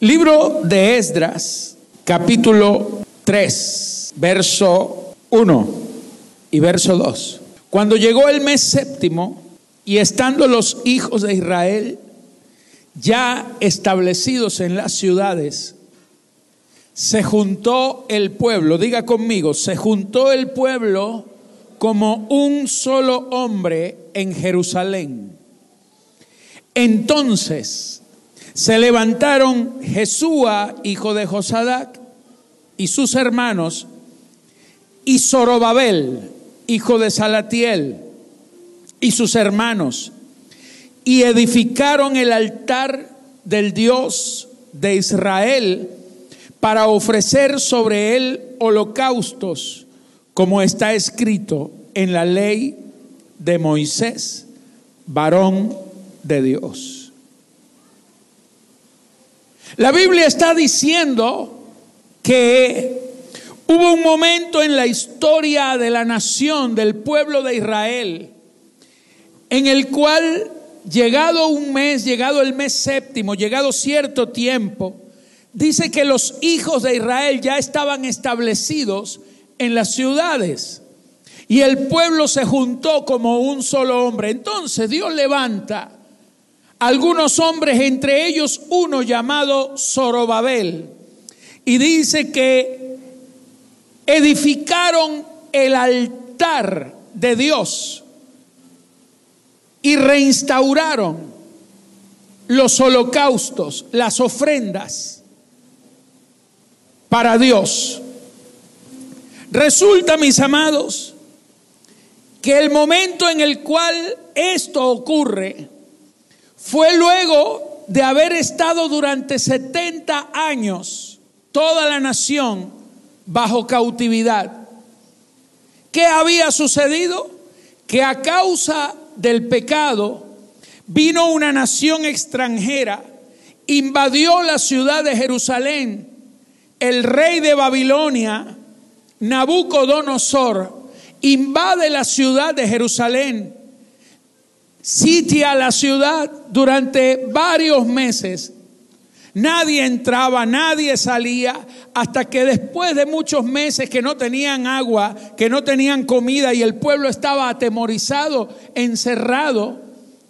Libro de Esdras, capítulo 3, verso 1 y verso 2. Cuando llegó el mes séptimo y estando los hijos de Israel ya establecidos en las ciudades, se juntó el pueblo, diga conmigo, se juntó el pueblo como un solo hombre en Jerusalén. Entonces se levantaron Jesúa, hijo de Josadac, y sus hermanos, y Zorobabel, hijo de Salatiel, y sus hermanos, y edificaron el altar del Dios de Israel para ofrecer sobre él holocaustos, como está escrito en la ley de Moisés, varón de Dios. La Biblia está diciendo que hubo un momento en la historia de la nación, del pueblo de Israel, en el cual, llegado un mes, llegado el mes séptimo, llegado cierto tiempo, dice que los hijos de Israel ya estaban establecidos en las ciudades. Y el pueblo se juntó como un solo hombre. Entonces Dios levanta algunos hombres, entre ellos uno llamado Zorobabel, y dice que edificaron el altar de Dios y reinstauraron los holocaustos, las ofrendas para Dios. Resulta, mis amados, que el momento en el cual esto ocurre, fue luego de haber estado durante 70 años toda la nación bajo cautividad. ¿Qué había sucedido? Que a causa del pecado vino una nación extranjera, invadió la ciudad de Jerusalén, el rey de Babilonia, Nabucodonosor, invade la ciudad de Jerusalén sitia la ciudad durante varios meses. Nadie entraba, nadie salía, hasta que después de muchos meses que no tenían agua, que no tenían comida y el pueblo estaba atemorizado, encerrado,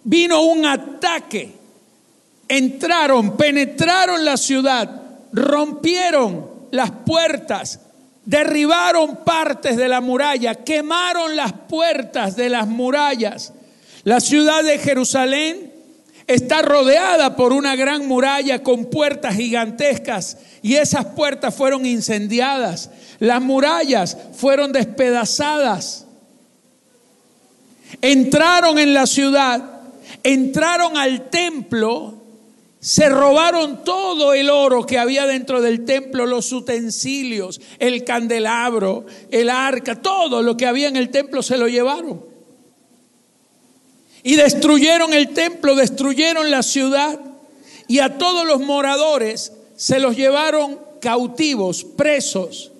vino un ataque. Entraron, penetraron la ciudad, rompieron las puertas, derribaron partes de la muralla, quemaron las puertas de las murallas la ciudad de Jerusalén está rodeada por una gran muralla con puertas gigantescas y esas puertas fueron incendiadas. Las murallas fueron despedazadas. Entraron en la ciudad, entraron al templo, se robaron todo el oro que había dentro del templo, los utensilios, el candelabro, el arca, todo lo que había en el templo se lo llevaron. Y destruyeron el templo, destruyeron la ciudad y a todos los moradores se los llevaron cautivos, presos.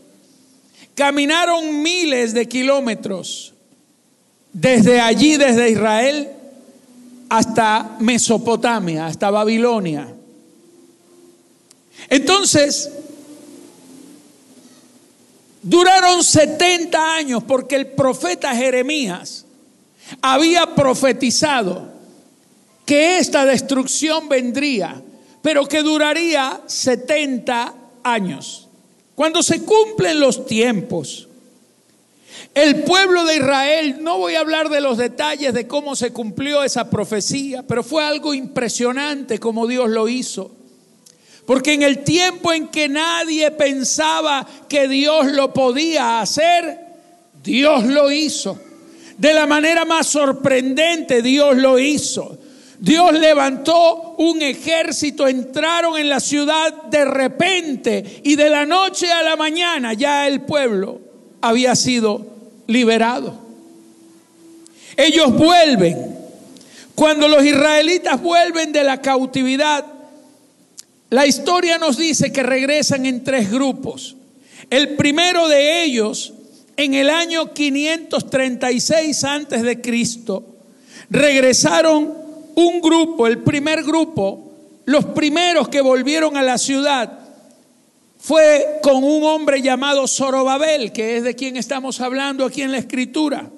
Caminaron miles de kilómetros desde allí, desde Israel, hasta Mesopotamia, hasta Babilonia. Entonces, duraron 70 años porque el profeta Jeremías había profetizado que esta destrucción vendría, pero que duraría 70 años. Cuando se cumplen los tiempos, el pueblo de Israel, no voy a hablar de los detalles de cómo se cumplió esa profecía, pero fue algo impresionante como Dios lo hizo. Porque en el tiempo en que nadie pensaba que Dios lo podía hacer, Dios lo hizo. De la manera más sorprendente Dios lo hizo. Dios levantó un ejército, entraron en la ciudad de repente y de la noche a la mañana ya el pueblo había sido liberado. Ellos vuelven. Cuando los israelitas vuelven de la cautividad, la historia nos dice que regresan en tres grupos. El primero de ellos en el año 536 antes de Cristo, regresaron un grupo, el primer grupo, los primeros que volvieron a la ciudad fue con un hombre llamado Zorobabel, que es de quien estamos hablando aquí en la escritura.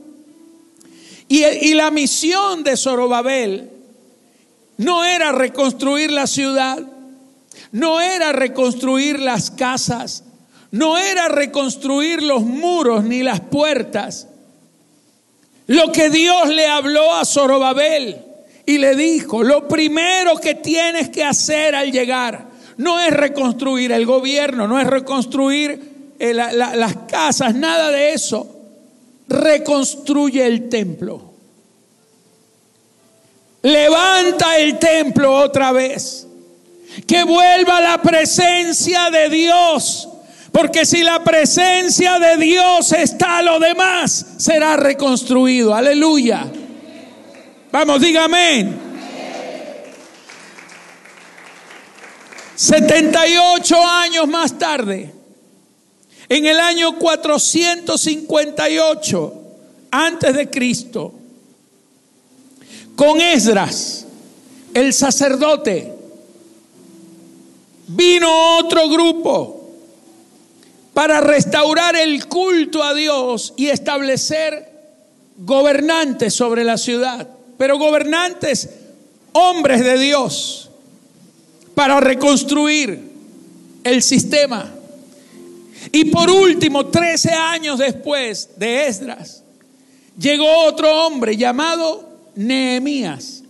Y, y la misión de Zorobabel no era reconstruir la ciudad, no era reconstruir las casas, no era reconstruir los muros ni las puertas. Lo que Dios le habló a Zorobabel y le dijo, lo primero que tienes que hacer al llegar no es reconstruir el gobierno, no es reconstruir eh, las casas, nada de eso. Reconstruye el templo. Levanta el templo otra vez. Que vuelva la presencia de Dios. Porque si la presencia de Dios está, lo demás será reconstruido. Aleluya. Vamos, dígame. 78 años más tarde, en el año 458 antes de Cristo, con Esdras, el sacerdote, vino otro grupo para restaurar el culto a Dios y establecer gobernantes sobre la ciudad, pero gobernantes hombres de Dios para reconstruir el sistema. Y por último, 13 años después de Esdras, llegó otro hombre llamado Nehemías.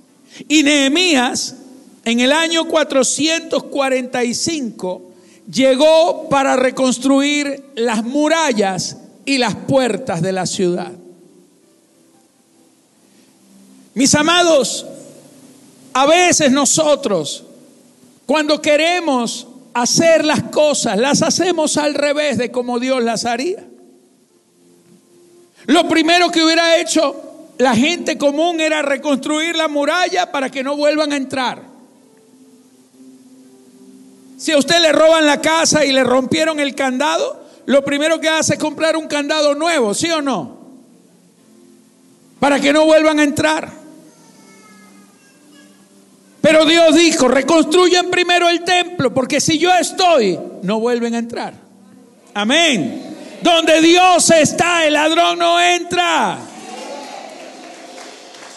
Y Nehemías, en el año 445, llegó para reconstruir las murallas y las puertas de la ciudad. Mis amados, a veces nosotros, cuando queremos hacer las cosas, las hacemos al revés de como Dios las haría. Lo primero que hubiera hecho la gente común era reconstruir la muralla para que no vuelvan a entrar. Si a usted le roban la casa y le rompieron el candado, lo primero que hace es comprar un candado nuevo, ¿sí o no? Para que no vuelvan a entrar. Pero Dios dijo, reconstruyan primero el templo, porque si yo estoy, no vuelven a entrar. Amén. Donde Dios está, el ladrón no entra.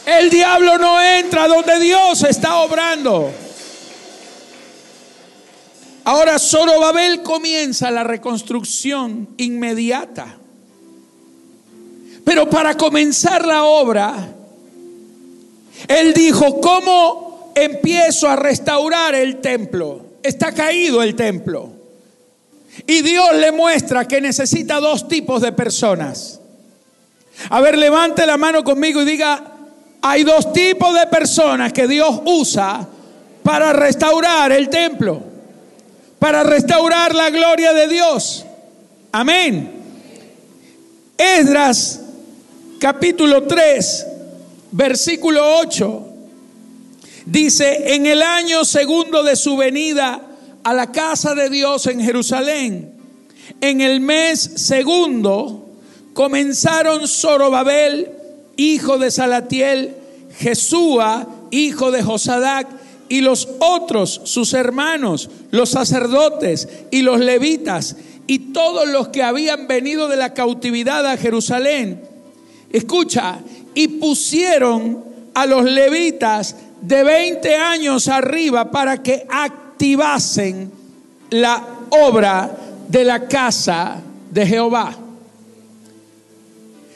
El diablo no entra donde Dios está obrando. Ahora Zorobabel comienza la reconstrucción inmediata. Pero para comenzar la obra, él dijo, ¿cómo empiezo a restaurar el templo? Está caído el templo. Y Dios le muestra que necesita dos tipos de personas. A ver, levante la mano conmigo y diga, hay dos tipos de personas que Dios usa para restaurar el templo, para restaurar la gloria de Dios. Amén. Esdras capítulo 3, versículo 8, dice, en el año segundo de su venida a la casa de Dios en Jerusalén, en el mes segundo, comenzaron Zorobabel, hijo de Salatiel, Jesúa, hijo de Josadac, y los otros, sus hermanos, los sacerdotes y los levitas, y todos los que habían venido de la cautividad a Jerusalén. Escucha, y pusieron a los levitas de 20 años arriba para que activasen la obra de la casa de Jehová.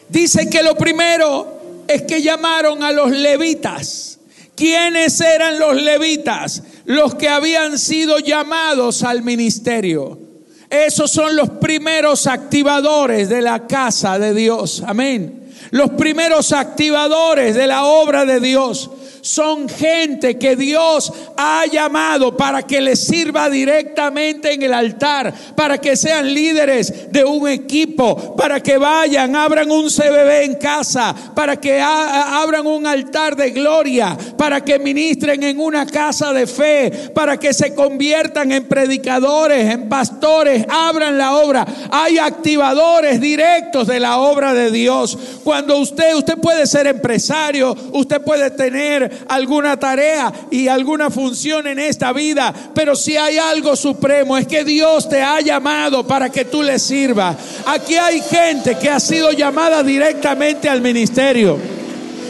Dice que lo primero es que llamaron a los levitas. ¿Quiénes eran los levitas? Los que habían sido llamados al ministerio. Esos son los primeros activadores de la casa de Dios. Amén. Los primeros activadores de la obra de Dios son gente que Dios ha llamado para que les sirva directamente en el altar, para que sean líderes de un equipo, para que vayan, abran un CBB en casa, para que abran un altar de gloria, para que ministren en una casa de fe, para que se conviertan en predicadores, en pastores, abran la obra. Hay activadores directos de la obra de Dios. Cuando usted, usted puede ser empresario, usted puede tener alguna tarea y alguna función en esta vida, pero si hay algo supremo es que Dios te ha llamado para que tú le sirvas. Aquí hay gente que ha sido llamada directamente al ministerio.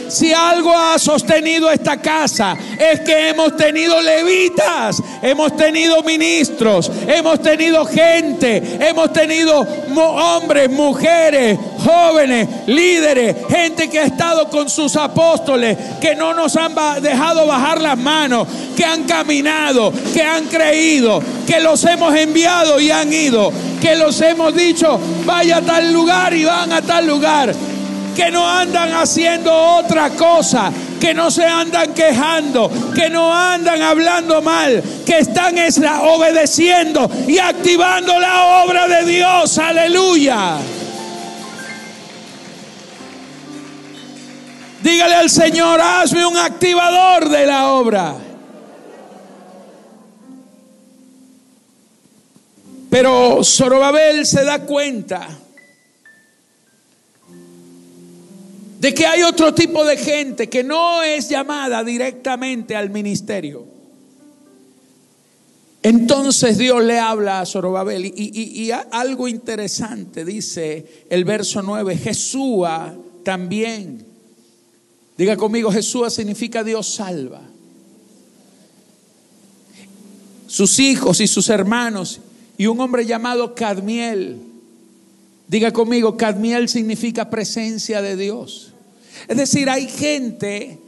Si algo ha sostenido esta casa es que hemos tenido levitas, hemos tenido ministros, hemos tenido gente, hemos tenido hombres, mujeres, jóvenes, líderes, gente que ha estado con sus apóstoles, que no nos han dejado bajar las manos, que han caminado, que han creído, que los hemos enviado y han ido, que los hemos dicho, vaya a tal lugar y van a tal lugar que no andan haciendo otra cosa, que no se andan quejando, que no andan hablando mal, que están obedeciendo y activando la obra de Dios. Aleluya. Dígale al Señor, hazme un activador de la obra. Pero Zorobabel se da cuenta de que hay otro tipo de gente que no es llamada directamente al ministerio. Entonces Dios le habla a Zorobabel y, algo interesante dice el verso 9, Jesúa también. Diga conmigo, Jesúa significa Dios salva. Sus hijos y sus hermanos y un hombre llamado Cadmiel. Diga conmigo, Cadmiel significa presencia de Dios. Es decir, hay gente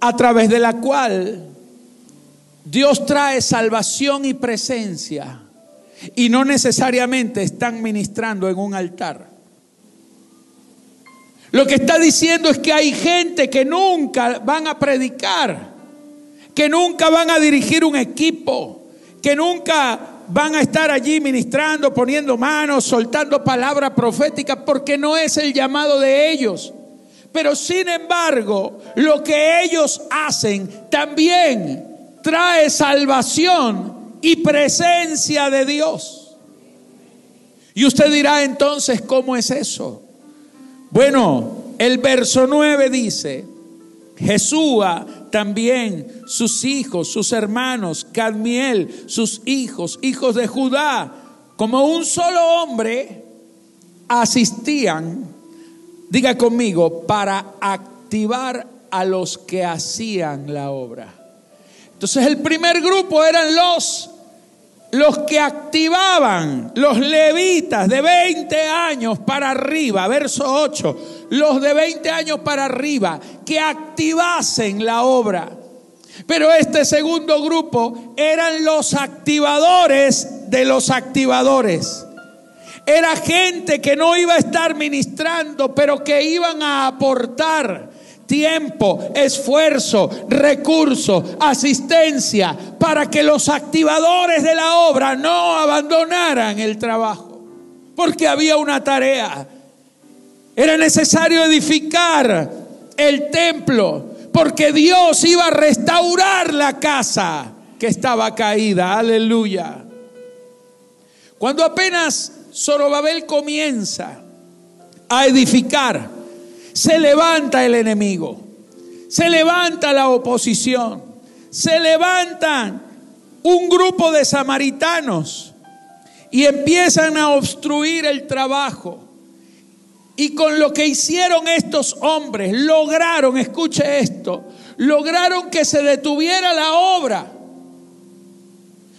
a través de la cual Dios trae salvación y presencia y no necesariamente están ministrando en un altar. Lo que está diciendo es que hay gente que nunca van a predicar, que nunca van a dirigir un equipo, que nunca van a estar allí ministrando, poniendo manos, soltando palabras proféticas, porque no es el llamado de ellos. Pero sin embargo, lo que ellos hacen también trae salvación y presencia de Dios. Y usted dirá entonces, ¿cómo es eso? Bueno, el verso 9 dice, Jesúa también, sus hijos, sus hermanos, Cadmiel, sus hijos, hijos de Judá, como un solo hombre, asistían Diga conmigo, para activar a los que hacían la obra. Entonces el primer grupo eran los los que activaban, los levitas de 20 años para arriba, verso 8, los de 20 años para arriba, que activasen la obra. Pero este segundo grupo eran los activadores de los activadores. Era gente que no iba a estar ministrando, pero que iban a aportar tiempo, esfuerzo, recurso, asistencia, para que los activadores de la obra no abandonaran el trabajo, porque había una tarea. Era necesario edificar el templo, porque Dios iba a restaurar la casa que estaba caída. Aleluya. Cuando apenas Zorobabel comienza a edificar, se levanta el enemigo, se levanta la oposición, se levantan un grupo de samaritanos y empiezan a obstruir el trabajo. Y con lo que hicieron estos hombres, lograron, escuche esto, lograron que se detuviera la obra.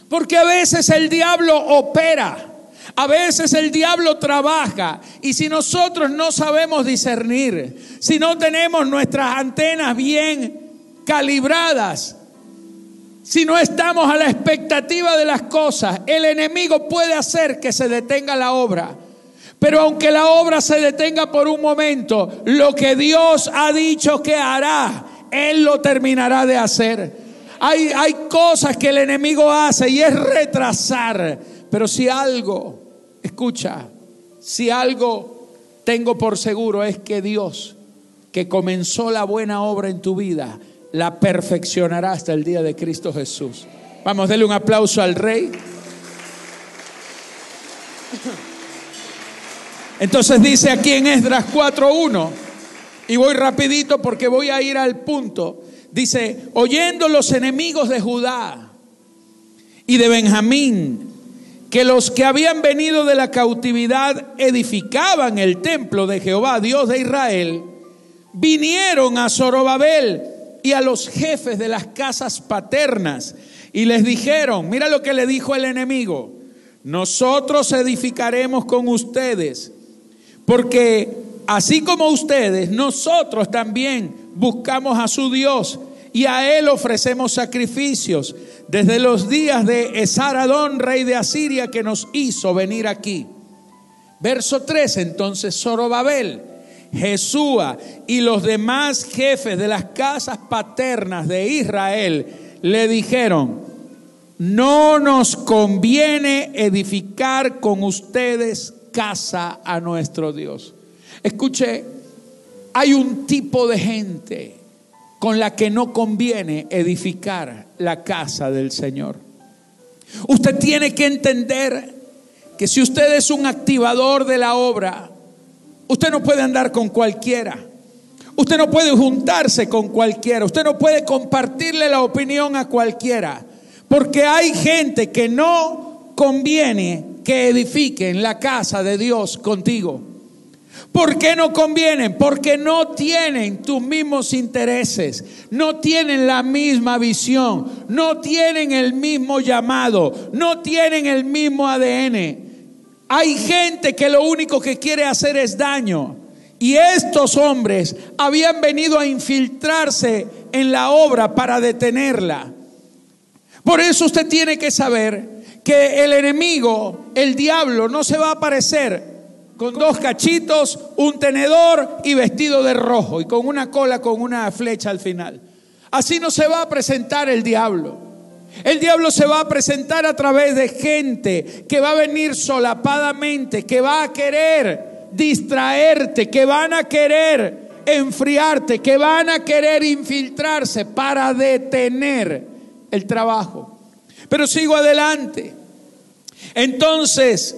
Porque a veces el diablo opera a veces el diablo trabaja y si nosotros no sabemos discernir, si no tenemos nuestras antenas bien calibradas, si no estamos a la expectativa de las cosas, el enemigo puede hacer que se detenga la obra. Pero aunque la obra se detenga por un momento, lo que Dios ha dicho que hará, Él lo terminará de hacer. Hay, hay cosas que el enemigo hace y es retrasar. Pero si algo Escucha, si algo tengo por seguro es que Dios, que comenzó la buena obra en tu vida, la perfeccionará hasta el día de Cristo Jesús. Vamos, denle un aplauso al Rey. Entonces dice aquí en Esdras 4.1, y voy rapidito porque voy a ir al punto. Dice, oyendo los enemigos de Judá y de Benjamín, que los que habían venido de la cautividad edificaban el templo de Jehová, Dios de Israel, vinieron a Zorobabel y a los jefes de las casas paternas y les dijeron, mira lo que le dijo el enemigo, nosotros edificaremos con ustedes, porque así como ustedes, nosotros también buscamos a su Dios y a él ofrecemos sacrificios desde los días de Esaradón, rey de Asiria, que nos hizo venir aquí. Verso 3, entonces Zorobabel, Jesúa y los demás jefes de las casas paternas de Israel le dijeron, no nos conviene edificar con ustedes casa a nuestro Dios. Escuche, hay un tipo de gente con la que no conviene edificar la casa del Señor. Usted tiene que entender que si usted es un activador de la obra, usted no puede andar con cualquiera. Usted no puede juntarse con cualquiera. Usted no puede compartirle la opinión a cualquiera. Porque hay gente que no conviene que edifiquen la casa de Dios contigo. ¿Por qué no convienen? Porque no tienen tus mismos intereses, no tienen la misma visión, no tienen el mismo llamado, no tienen el mismo ADN. Hay gente que lo único que quiere hacer es daño. Y estos hombres habían venido a infiltrarse en la obra para detenerla. Por eso usted tiene que saber que el enemigo, el diablo, no se va a aparecer con dos cachitos, un tenedor y vestido de rojo y con una cola con una flecha al final. Así no se va a presentar el diablo. El diablo se va a presentar a través de gente que va a venir solapadamente, que va a querer distraerte, que van a querer enfriarte, que van a querer infiltrarse para detener el trabajo. Pero sigo adelante. Entonces,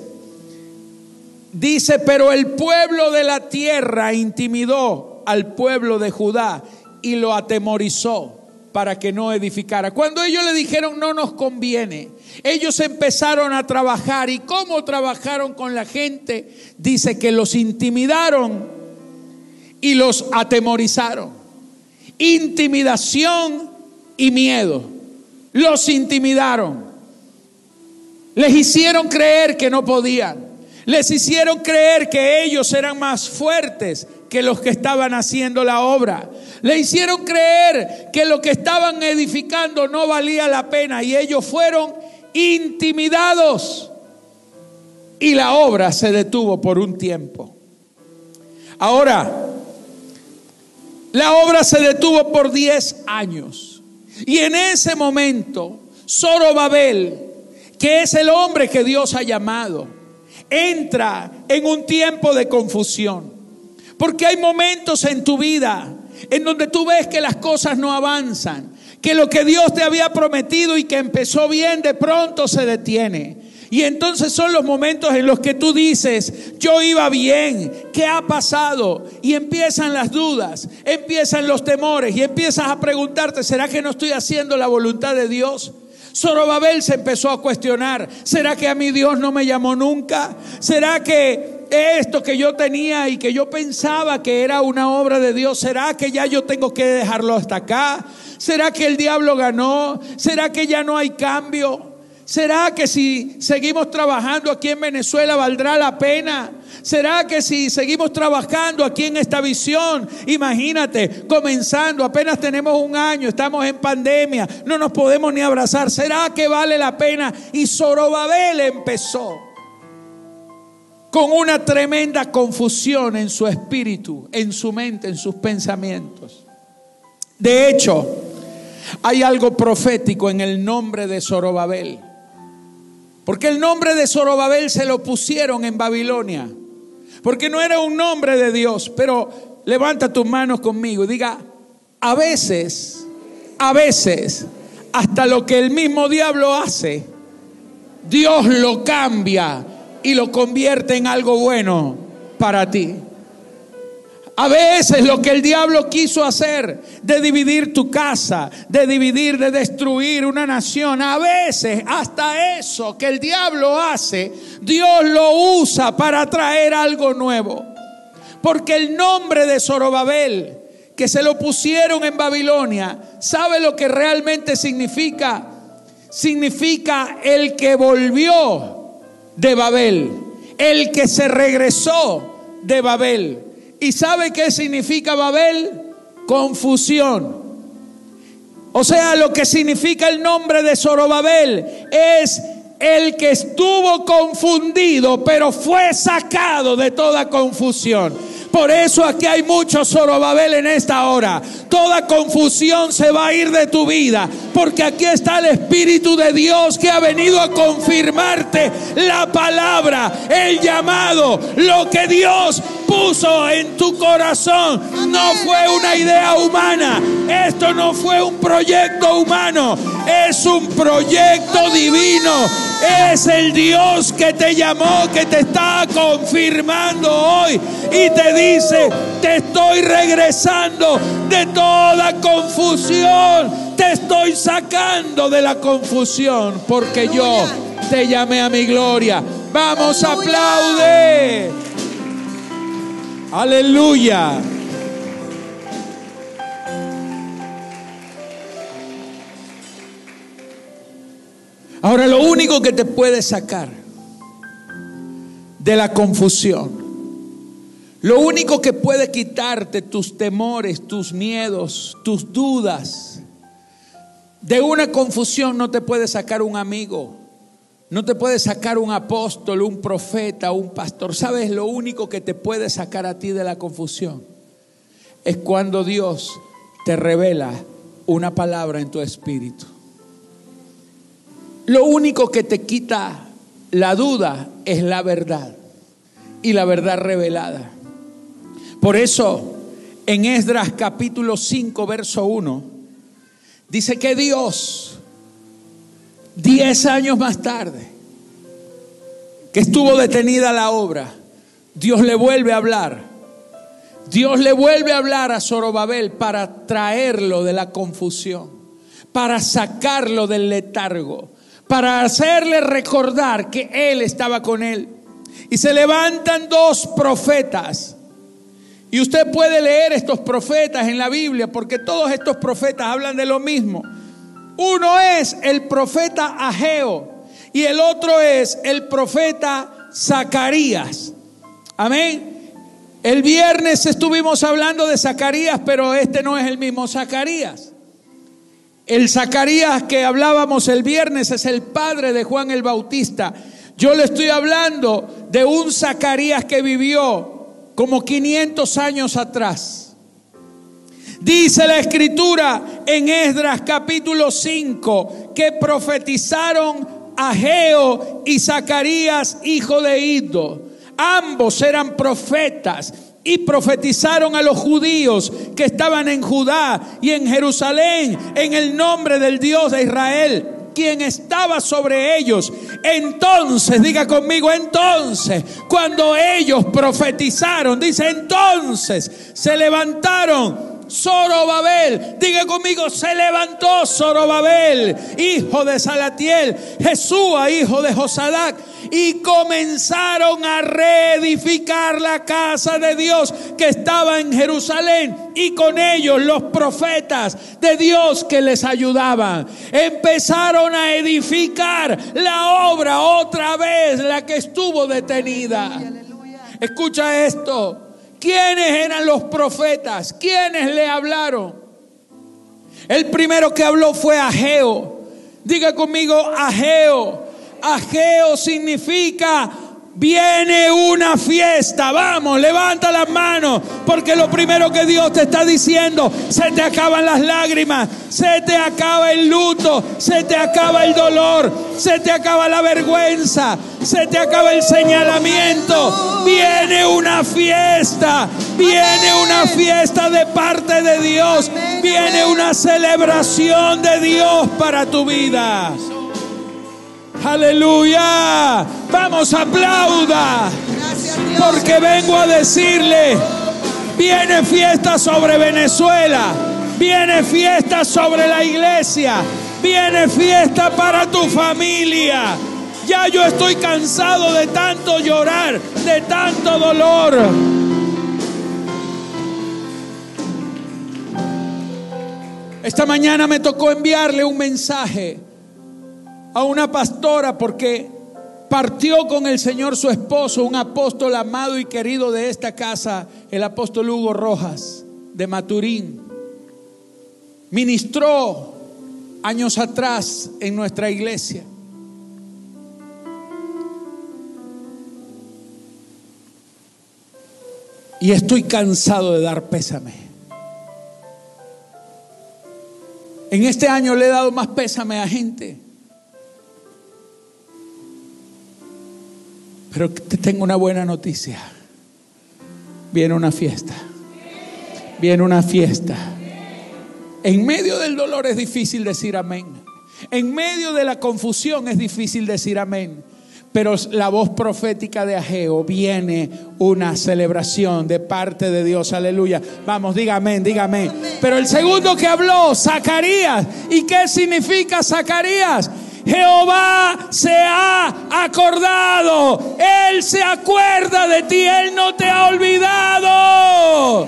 Dice, pero el pueblo de la tierra intimidó al pueblo de Judá y lo atemorizó para que no edificara. Cuando ellos le dijeron no nos conviene, ellos empezaron a trabajar y cómo trabajaron con la gente, dice que los intimidaron y los atemorizaron. Intimidación y miedo. Los intimidaron. Les hicieron creer que no podían. Les hicieron creer que ellos eran más fuertes que los que estaban haciendo la obra. Le hicieron creer que lo que estaban edificando no valía la pena y ellos fueron intimidados. Y la obra se detuvo por un tiempo. Ahora, la obra se detuvo por 10 años. Y en ese momento, Zorobabel, que es el hombre que Dios ha llamado, entra en un tiempo de confusión. Porque hay momentos en tu vida en donde tú ves que las cosas no avanzan, que lo que Dios te había prometido y que empezó bien de pronto se detiene. Y entonces son los momentos en los que tú dices, yo iba bien, ¿qué ha pasado? Y empiezan las dudas, empiezan los temores y empiezas a preguntarte, ¿será que no estoy haciendo la voluntad de Dios? Zorobabel se empezó a cuestionar, ¿será que a mi Dios no me llamó nunca? ¿Será que esto que yo tenía y que yo pensaba que era una obra de Dios, ¿será que ya yo tengo que dejarlo hasta acá? ¿Será que el diablo ganó? ¿Será que ya no hay cambio? ¿Será que si seguimos trabajando aquí en Venezuela valdrá la pena? ¿Será que si seguimos trabajando aquí en esta visión, imagínate, comenzando, apenas tenemos un año, estamos en pandemia, no nos podemos ni abrazar, ¿será que vale la pena? Y Zorobabel empezó con una tremenda confusión en su espíritu, en su mente, en sus pensamientos. De hecho, hay algo profético en el nombre de Zorobabel. Porque el nombre de Zorobabel se lo pusieron en Babilonia porque no era un nombre de Dios. Pero levanta tus manos conmigo y diga, a veces, a veces, hasta lo que el mismo diablo hace, Dios lo cambia y lo convierte en algo bueno para ti. A veces lo que el diablo quiso hacer, de dividir tu casa, de dividir, de destruir una nación, a veces hasta eso que el diablo hace, Dios lo usa para traer algo nuevo. Porque el nombre de Zorobabel, que se lo pusieron en Babilonia, ¿sabe lo que realmente significa? Significa el que volvió de Babel, el que se regresó de Babel. ¿Y sabe qué significa Babel? Confusión. O sea, lo que significa el nombre de Zorobabel es el que estuvo confundido, pero fue sacado de toda confusión. Por eso aquí hay mucho Zorobabel en esta hora. Toda confusión se va a ir de tu vida. Porque aquí está el Espíritu de Dios que ha venido a confirmarte la palabra, el llamado, lo que Dios puso en tu corazón. No fue una idea humana. Esto no fue un proyecto humano. Es un proyecto divino. Es el Dios que te llamó, que te está confirmando hoy. Y te dice, te estoy regresando de toda confusión. Te estoy sacando de la confusión porque yo te llamé a mi gloria. Vamos, aplaude. Aleluya. Ahora lo único que te puede sacar de la confusión, lo único que puede quitarte tus temores, tus miedos, tus dudas, de una confusión no te puede sacar un amigo, no te puede sacar un apóstol, un profeta, un pastor. ¿Sabes lo único que te puede sacar a ti de la confusión? Es cuando Dios te revela una palabra en tu espíritu. Lo único que te quita la duda es la verdad y la verdad revelada. Por eso, en Esdras capítulo 5, verso 1, dice que Dios Diez años más tarde, que estuvo detenida la obra, Dios le vuelve a hablar. Dios le vuelve a hablar a Zorobabel para traerlo de la confusión, para sacarlo del letargo, para hacerle recordar que Él estaba con él. Y se levantan dos profetas. Y usted puede leer estos profetas en la Biblia porque todos estos profetas hablan de lo mismo. Uno es el profeta Ageo y el otro es el profeta Zacarías. Amén. El viernes estuvimos hablando de Zacarías, pero este no es el mismo Zacarías. El Zacarías que hablábamos el viernes es el padre de Juan el Bautista. Yo le estoy hablando de un Zacarías que vivió como 500 años atrás. Dice la escritura en Esdras capítulo 5 que profetizaron Ageo y Zacarías, hijo de Ido. Ambos eran profetas y profetizaron a los judíos que estaban en Judá y en Jerusalén en el nombre del Dios de Israel quien estaba sobre ellos. Entonces, diga conmigo, entonces, cuando ellos profetizaron, dice entonces, se levantaron Zorobabel. Diga conmigo, se levantó Zorobabel, hijo de Salatiel, Jesúa, hijo de Josadac, y comenzaron a reedificar la casa de Dios que estaba en Jerusalén y con ellos los profetas de Dios que les ayudaban. Empezaron a edificar la obra otra vez, la que estuvo detenida. Escucha esto. ¿Quiénes eran los profetas? ¿Quiénes le hablaron? El primero que habló fue Ageo. Diga conmigo, Ageo. Ageo significa Viene una fiesta, vamos, levanta las manos, porque lo primero que Dios te está diciendo, se te acaban las lágrimas, se te acaba el luto, se te acaba el dolor, se te acaba la vergüenza, se te acaba el señalamiento. Viene una fiesta, viene una fiesta de parte de Dios, viene una celebración de Dios para tu vida. Aleluya. Vamos, aplauda. Porque vengo a decirle Viene fiesta sobre Venezuela. Viene fiesta sobre la iglesia. Viene fiesta para tu familia. Ya yo estoy cansado de tanto llorar, de tanto dolor. Esta mañana me tocó enviarle un mensaje a una pastora porque partió con el Señor su esposo, un apóstol amado y querido de esta casa, el apóstol Hugo Rojas de Maturín. Ministró años atrás en nuestra iglesia. Y estoy cansado de dar pésame. En este año le he dado más pésame a gente. Pero te tengo una buena noticia. Viene una fiesta. Viene una fiesta. En medio del dolor es difícil decir amén. En medio de la confusión es difícil decir amén. Pero la voz profética de Ageo viene una celebración de parte de Dios. Aleluya. Vamos, diga amén, diga amén. Pero el segundo que habló, Zacarías. ¿Y qué significa Zacarías? Jehová se ha acordado. Él se acuerda de ti. Él no te ha olvidado.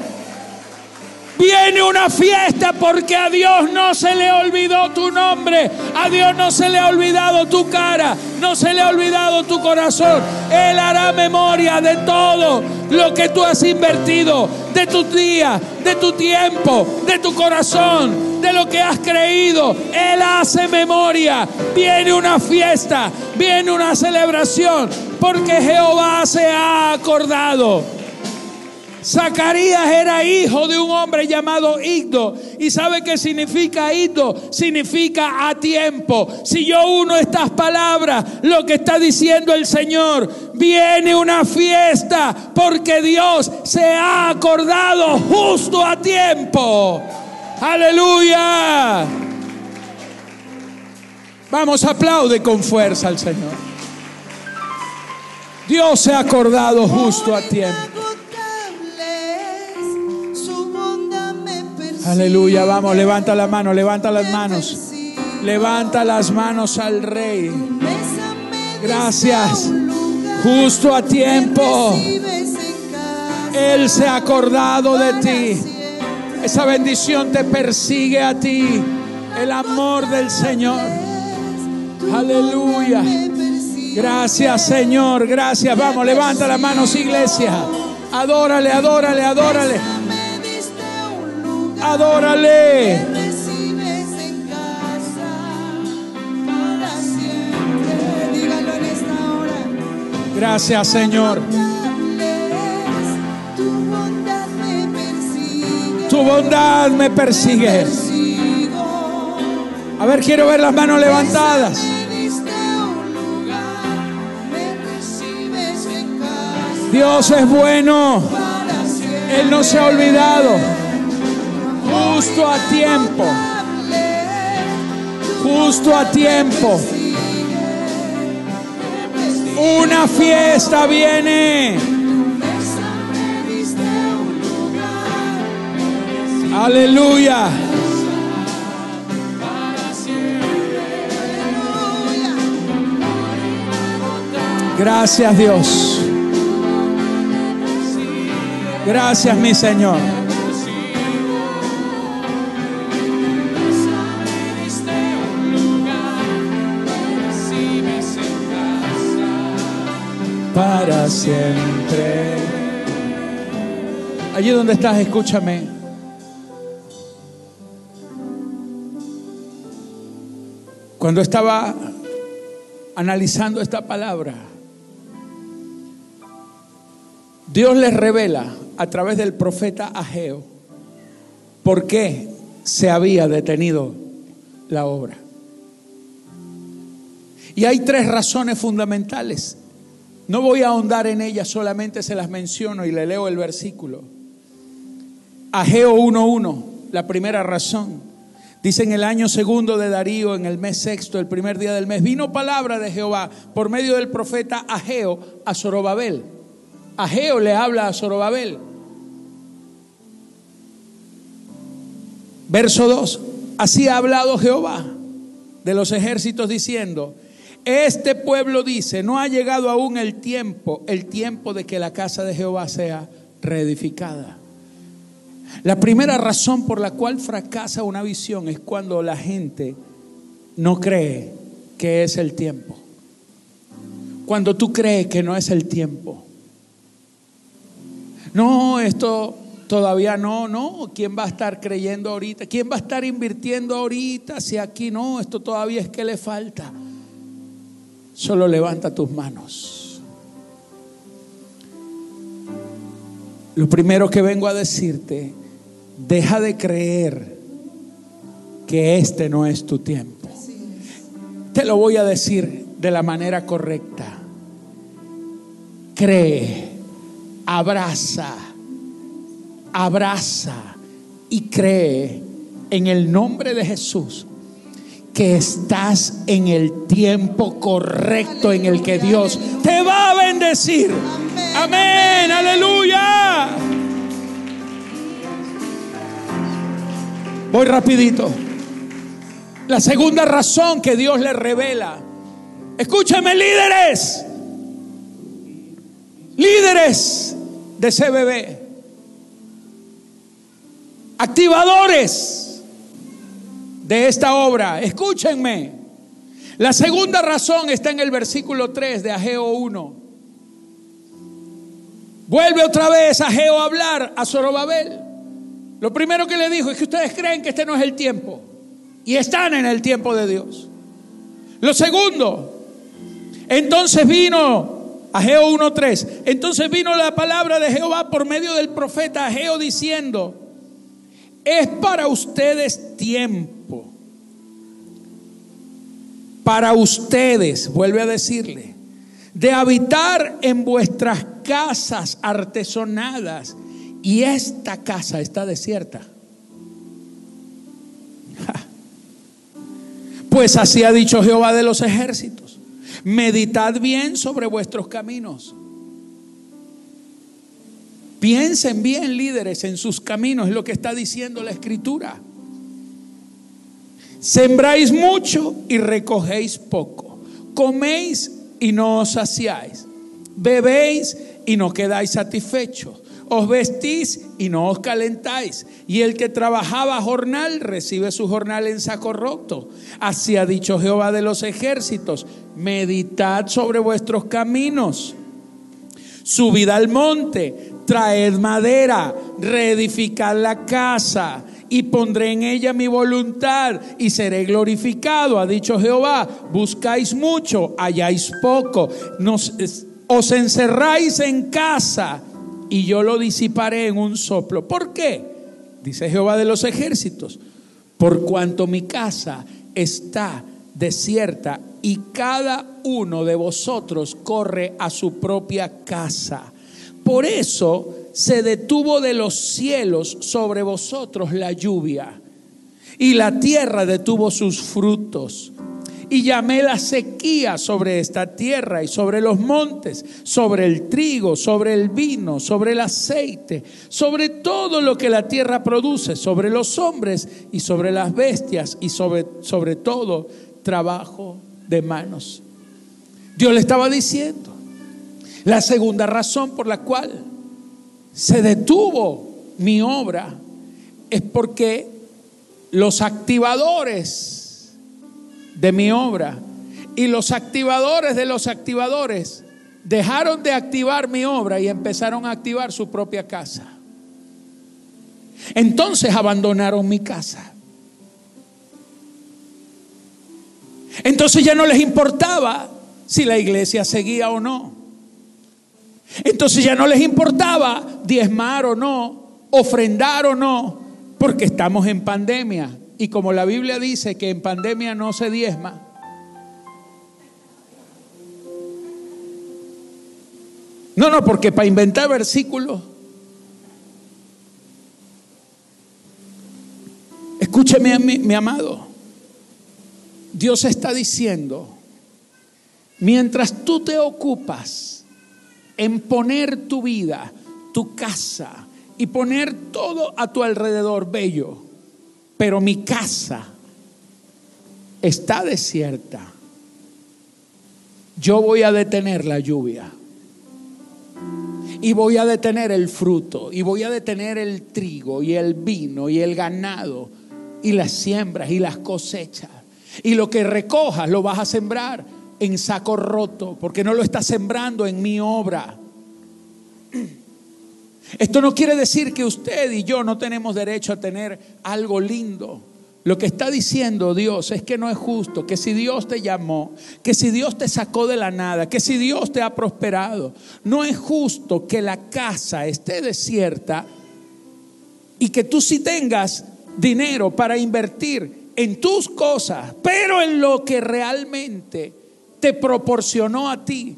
Viene una fiesta porque a Dios no se le olvidó tu nombre, a Dios no se le ha olvidado tu cara, no se le ha olvidado tu corazón. Él hará memoria de todo lo que tú has invertido, de tus días, de tu tiempo, de tu corazón, de lo que has creído. Él hace memoria. Viene una fiesta, viene una celebración, porque Jehová se ha acordado. Zacarías era hijo de un hombre llamado Igdo. ¿Y sabe qué significa Igdo? Significa a tiempo. Si yo uno estas palabras, lo que está diciendo el Señor, viene una fiesta porque Dios se ha acordado justo a tiempo. Aleluya. Vamos, aplaude con fuerza al Señor. Dios se ha acordado justo a tiempo. Aleluya, vamos, levanta la mano, levanta las manos. Levanta las manos al rey. Gracias. Justo a tiempo. Él se ha acordado de ti. Esa bendición te persigue a ti. El amor del Señor. Aleluya. Gracias Señor. Gracias. Vamos, levanta las manos iglesia. Adórale, adórale, adórale. Hora. Gracias, Señor. Tu bondad me persigue. A ver, quiero ver las manos levantadas. Dios es bueno. Él no se ha olvidado justo a tiempo. Justo a tiempo. Una fiesta viene. Aleluya. Gracias Dios. Gracias mi Señor. Para siempre. Allí donde estás, escúchame. Cuando estaba analizando esta palabra, Dios les revela a través del profeta Ageo por qué se había detenido la obra. Y hay tres razones fundamentales no voy a ahondar en ellas, solamente se las menciono y le leo el versículo. Ageo 1.1, la primera razón. Dice en el año segundo de Darío, en el mes sexto, el primer día del mes, vino palabra de Jehová por medio del profeta Ageo a Zorobabel. Ageo le habla a Zorobabel. Verso 2. Así ha hablado Jehová de los ejércitos diciendo, este pueblo dice, no ha llegado aún el tiempo, el tiempo de que la casa de Jehová sea reedificada. La primera razón por la cual fracasa una visión es cuando la gente no cree que es el tiempo. Cuando tú crees que no es el tiempo. No, esto todavía no, no. ¿Quién va a estar creyendo ahorita? ¿Quién va a estar invirtiendo ahorita? Si aquí no, esto todavía es que le falta. Solo levanta tus manos. Lo primero que vengo a decirte, deja de creer que este no es tu tiempo. Te lo voy a decir de la manera correcta. Cree, abraza, abraza y cree en el nombre de Jesús que estás en el tiempo correcto en el que Dios te va a bendecir. Amén, aleluya. Voy rapidito. La segunda razón que Dios le revela. Escúchame líderes. Líderes de CBB. Activadores de esta obra. Escúchenme. La segunda razón está en el versículo 3 de Ageo 1. Vuelve otra vez Ageo a hablar a Zorobabel. Lo primero que le dijo es que ustedes creen que este no es el tiempo. Y están en el tiempo de Dios. Lo segundo, entonces vino Ageo 1.3. Entonces vino la palabra de Jehová por medio del profeta Ageo diciendo, es para ustedes tiempo. Para ustedes, vuelve a decirle, de habitar en vuestras casas artesonadas y esta casa está desierta. Pues así ha dicho Jehová de los ejércitos. Meditad bien sobre vuestros caminos. Piensen bien, líderes, en sus caminos, es lo que está diciendo la escritura. Sembráis mucho y recogéis poco. Coméis y no os saciáis. Bebéis y no quedáis satisfechos os vestís y no os calentáis. Y el que trabajaba jornal recibe su jornal en saco roto. Así ha dicho Jehová de los ejércitos, meditad sobre vuestros caminos. Subid al monte, traed madera, reedificad la casa y pondré en ella mi voluntad y seré glorificado, ha dicho Jehová. Buscáis mucho, halláis poco, Nos, os encerráis en casa y yo lo disiparé en un soplo. ¿Por qué? Dice Jehová de los ejércitos, por cuanto mi casa está desierta y cada uno de vosotros corre a su propia casa. Por eso se detuvo de los cielos sobre vosotros la lluvia y la tierra detuvo sus frutos y llamé la sequía sobre esta tierra y sobre los montes, sobre el trigo, sobre el vino, sobre el aceite, sobre todo lo que la tierra produce, sobre los hombres y sobre las bestias y sobre, sobre todo trabajo de manos. Dios le estaba diciendo, la segunda razón por la cual se detuvo mi obra es porque los activadores de mi obra. Y los activadores de los activadores dejaron de activar mi obra y empezaron a activar su propia casa. Entonces abandonaron mi casa. Entonces ya no les importaba si la iglesia seguía o no. Entonces ya no les importaba diezmar o no, ofrendar o no, porque estamos en pandemia. Y como la Biblia dice que en pandemia no se diezma, no, no, porque para inventar versículos, escúcheme mi, mi amado, Dios está diciendo, mientras tú te ocupas en poner tu vida, tu casa y poner todo a tu alrededor bello, pero mi casa está desierta, yo voy a detener la lluvia. Y voy a detener el fruto, y voy a detener el trigo, y el vino, y el ganado, y las siembras, y las cosechas. Y lo que recojas lo vas a sembrar en saco roto, porque no lo estás sembrando en mi obra. Esto no quiere decir que usted y yo no tenemos derecho a tener algo lindo. Lo que está diciendo Dios es que no es justo, que si Dios te llamó, que si Dios te sacó de la nada, que si Dios te ha prosperado, no es justo que la casa esté desierta y que tú sí tengas dinero para invertir en tus cosas, pero en lo que realmente te proporcionó a ti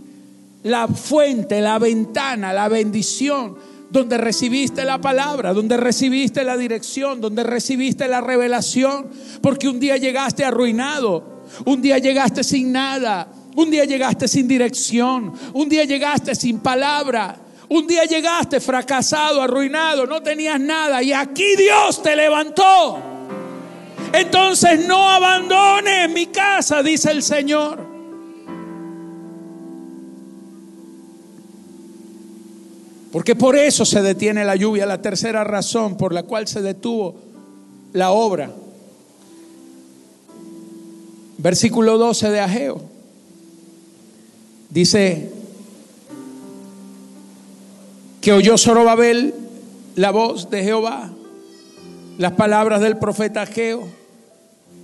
la fuente, la ventana, la bendición donde recibiste la palabra, donde recibiste la dirección, donde recibiste la revelación, porque un día llegaste arruinado, un día llegaste sin nada, un día llegaste sin dirección, un día llegaste sin palabra, un día llegaste fracasado, arruinado, no tenías nada y aquí Dios te levantó. Entonces no abandones mi casa, dice el Señor. Porque por eso se detiene la lluvia, la tercera razón por la cual se detuvo la obra. Versículo 12 de Ageo. Dice que oyó Zorobabel la voz de Jehová, las palabras del profeta Ageo.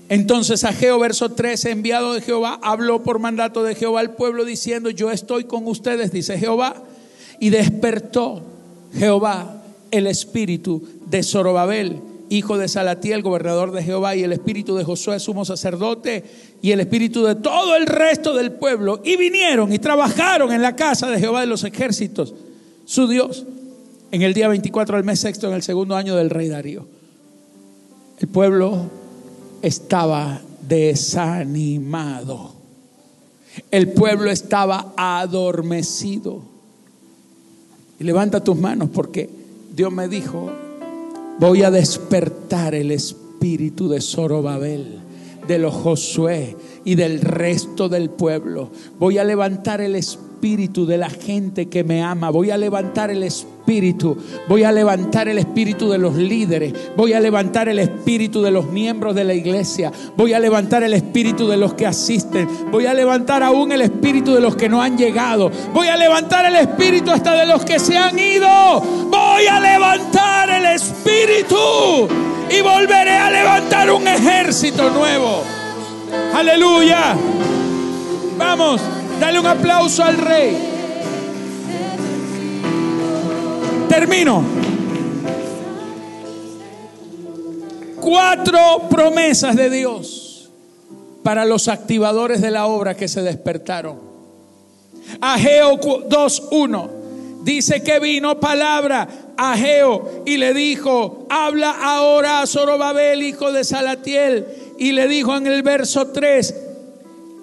Entonces Ageo, verso 13, enviado de Jehová, habló por mandato de Jehová al pueblo diciendo, yo estoy con ustedes, dice Jehová y despertó Jehová el espíritu de Zorobabel, hijo de Salatiel, gobernador de Jehová, y el espíritu de Josué, sumo sacerdote, y el espíritu de todo el resto del pueblo, y vinieron y trabajaron en la casa de Jehová de los ejércitos, su Dios, en el día 24 del mes sexto, en el segundo año del rey Darío. El pueblo estaba desanimado. El pueblo estaba adormecido levanta tus manos porque Dios me dijo, voy a despertar el espíritu de Zorobabel, de los Josué y del resto del pueblo. Voy a levantar el espíritu de la gente que me ama. Voy a levantar el espíritu. Voy a levantar el espíritu de los líderes. Voy a levantar el espíritu de los miembros de la iglesia. Voy a levantar el espíritu de los que asisten. Voy a levantar aún el espíritu de los que no han llegado. Voy a levantar el espíritu hasta de los que se han ido. Voy a levantar el espíritu y volveré a levantar un ejército nuevo. Aleluya. Vamos, dale un aplauso al rey. Termino. Cuatro promesas de Dios para los activadores de la obra que se despertaron. Ageo 2.1 dice que vino palabra a Ageo y le dijo, habla ahora a Zorobabel, hijo de Salatiel y le dijo en el verso 3,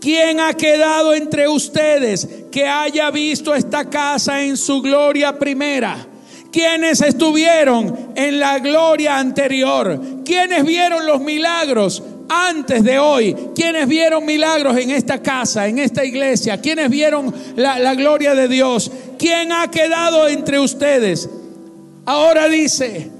¿quién ha quedado entre ustedes que haya visto esta casa en su gloria primera? ¿Quiénes estuvieron en la gloria anterior? ¿Quiénes vieron los milagros antes de hoy? ¿Quiénes vieron milagros en esta casa, en esta iglesia? ¿Quiénes vieron la, la gloria de Dios? ¿Quién ha quedado entre ustedes? Ahora dice,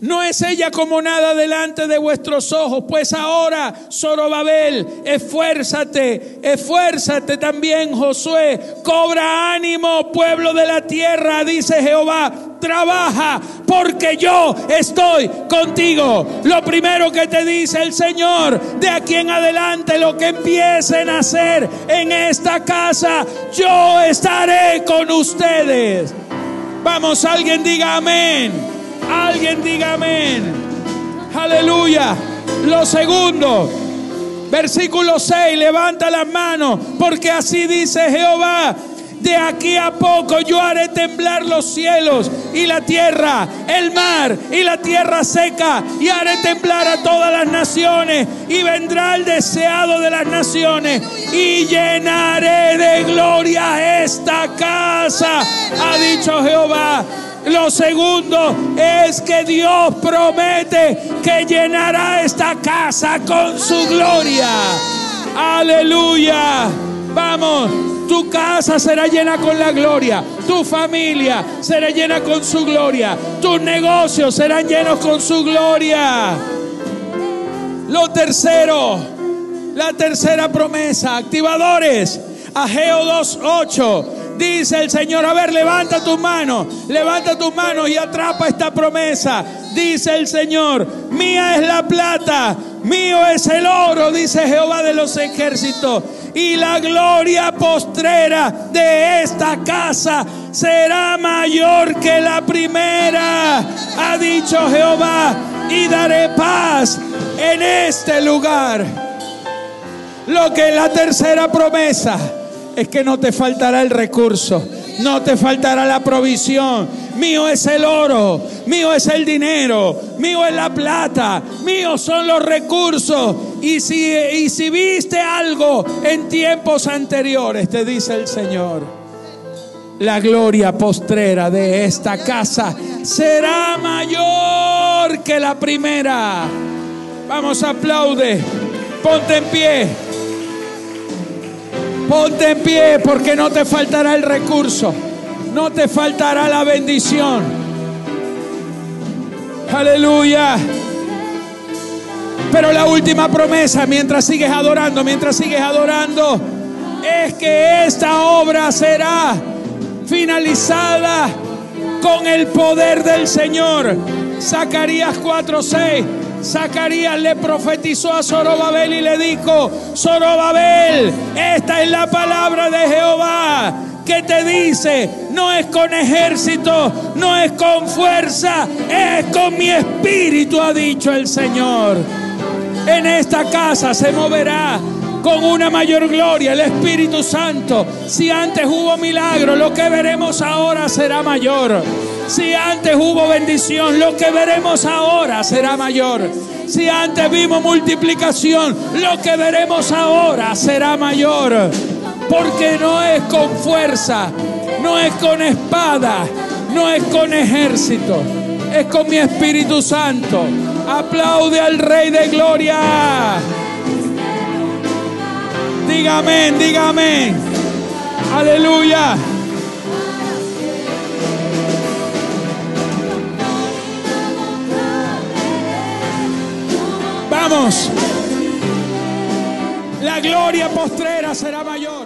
no es ella como nada delante de vuestros ojos, pues ahora, Zorobabel, esfuérzate, esfuérzate también, Josué, cobra ánimo, pueblo de la tierra, dice Jehová, trabaja, porque yo estoy contigo. Lo primero que te dice el Señor, de aquí en adelante, lo que empiecen a hacer en esta casa, yo estaré con ustedes. Vamos, alguien diga amén. Alguien diga amén. Aleluya. Lo segundo, versículo 6, levanta las manos, porque así dice Jehová. De aquí a poco yo haré temblar los cielos y la tierra, el mar y la tierra seca, y haré temblar a todas las naciones, y vendrá el deseado de las naciones, y llenaré de gloria esta casa, ha dicho Jehová Lo segundo es que Dios promete que llenará esta casa con su gloria. Aleluya. Vamos, tu casa será llena con la gloria. Tu familia será llena con su gloria. Tus negocios serán llenos con su gloria. Lo tercero, la tercera promesa, activadores. Ageo 2.8. Dice el Señor, a ver, levanta tus manos, levanta tus manos y atrapa esta promesa. Dice el Señor, mía es la plata, mío es el oro, dice Jehová de los ejércitos. Y la gloria postrera de esta casa será mayor que la primera, ha dicho Jehová, y daré paz en este lugar. Lo que es la tercera promesa es que no te faltará el recurso, no te faltará la provisión. Mío es el oro, mío es el dinero, mío es la plata, mío son los recursos. Y si, y si viste algo en tiempos anteriores, te dice el Señor, la gloria postrera de esta casa será mayor que la primera. Vamos, aplaude, ponte en pie. Ponte en pie porque no te faltará el recurso, no te faltará la bendición. Aleluya. Pero la última promesa, mientras sigues adorando, mientras sigues adorando, es que esta obra será finalizada con el poder del Señor. Zacarías 4:6. Zacarías le profetizó a Zorobabel y le dijo, Zorobabel, esta es la palabra de Jehová que te dice, no es con ejército, no es con fuerza, es con mi espíritu, ha dicho el Señor. En esta casa se moverá con una mayor gloria el Espíritu Santo. Si antes hubo milagro, lo que veremos ahora será mayor. Si antes hubo bendición, lo que veremos ahora será mayor. Si antes vimos multiplicación, lo que veremos ahora será mayor. Porque no es con fuerza, no es con espada, no es con ejército, es con mi Espíritu Santo. Aplaude al Rey de Gloria. Dígame, dígame. Aleluya. La gloria postrera será mayor.